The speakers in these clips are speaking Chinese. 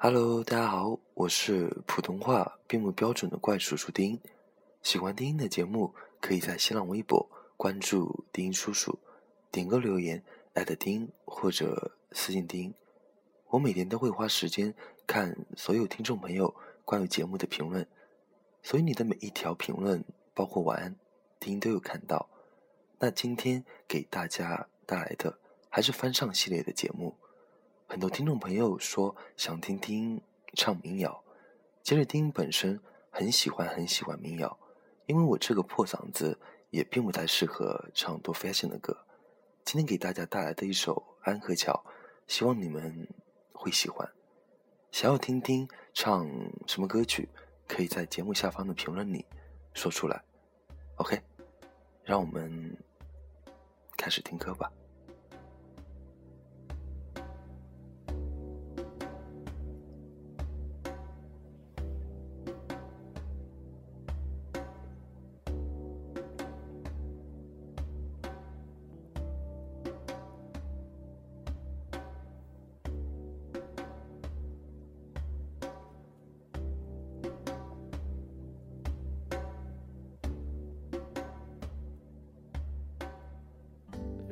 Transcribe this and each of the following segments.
Hello，大家好，我是普通话并不标准的怪叔叔丁。喜欢丁丁的节目，可以在新浪微博关注丁丁叔叔，点个留言艾特丁或者私信丁。我每天都会花时间看所有听众朋友关于节目的评论，所以你的每一条评论，包括晚安，丁都有看到。那今天给大家带来的还是翻唱系列的节目。很多听众朋友说想听听唱民谣，其实丁本身很喜欢很喜欢民谣，因为我这个破嗓子也并不太适合唱多 fashion 的歌。今天给大家带来的一首《安河桥》，希望你们会喜欢。想要听听唱什么歌曲，可以在节目下方的评论里说出来。OK，让我们开始听歌吧。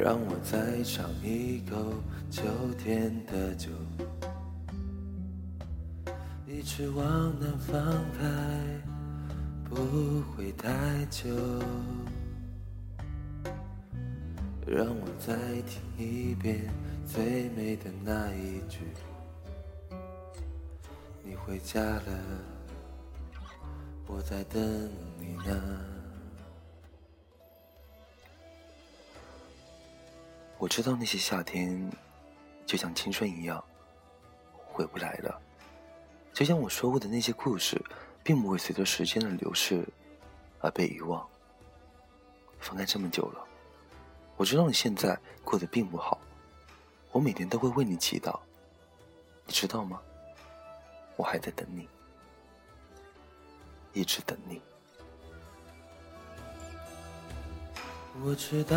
让我再尝一口秋天的酒，一直往南方开，不会太久。让我再听一遍最美的那一句：你回家了，我在等你呢。我知道那些夏天，就像青春一样，回不来了。就像我说过的那些故事，并不会随着时间的流逝而被遗忘。分开这么久了，我知道你现在过得并不好。我每天都会为你祈祷，你知道吗？我还在等你，一直等你。我知道。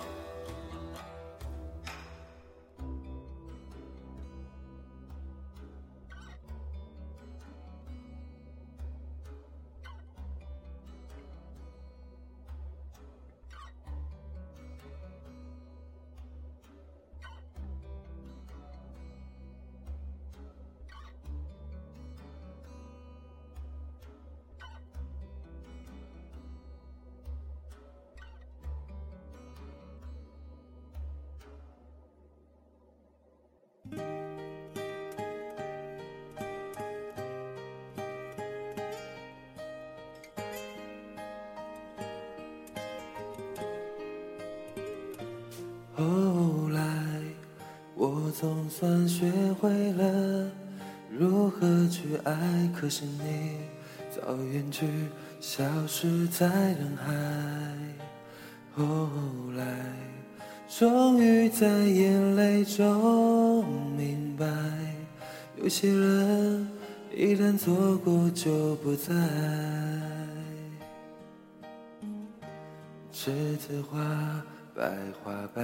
总算学会了如何去爱，可是你早远去，消失在人海。后来，终于在眼泪中明白，有些人一旦错过就不再。栀子花。白花瓣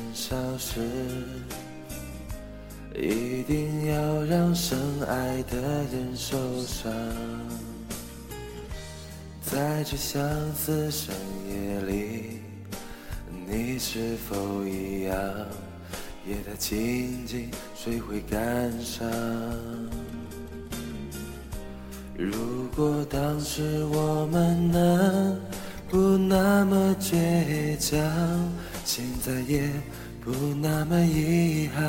少时一定要让深爱的人受伤？在这相思深夜里，你是否一样也在静静谁会感伤？如果当时我们能不那么倔强，现在也不那么遗憾。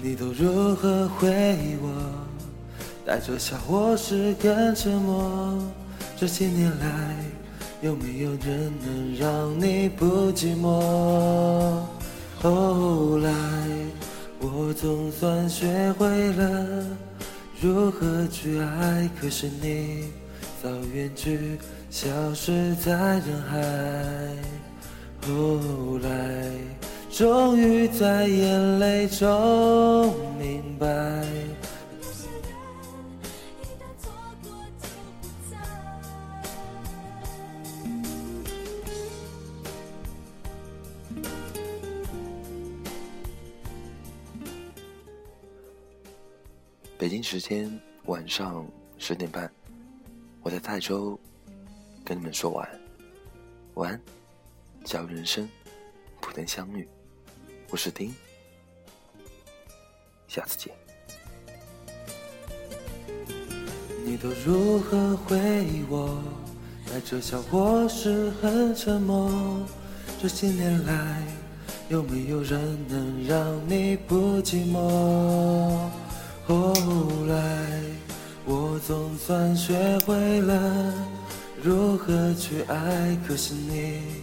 你都如何回忆我？带着笑或是更沉默？这些年来，有没有人能让你不寂寞？后来，我总算学会了。如何去爱？可是你早远去，消失在人海。后来，终于在眼泪中明白。北京时间晚上十点半，我在泰州跟你们说晚，晚安，假如人生不能相遇，我是丁，下次见。你都如何回忆我？带着笑或是很沉默？这些年来，有没有人能让你不寂寞？后来，我总算学会了如何去爱，可是你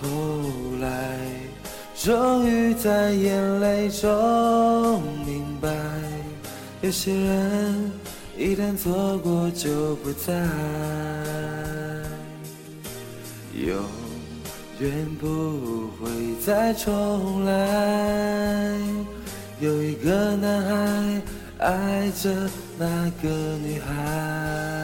后来，终于在眼泪中明白，有些人一旦错过就不再。永远不会再重来。有一个男孩爱着那个女孩。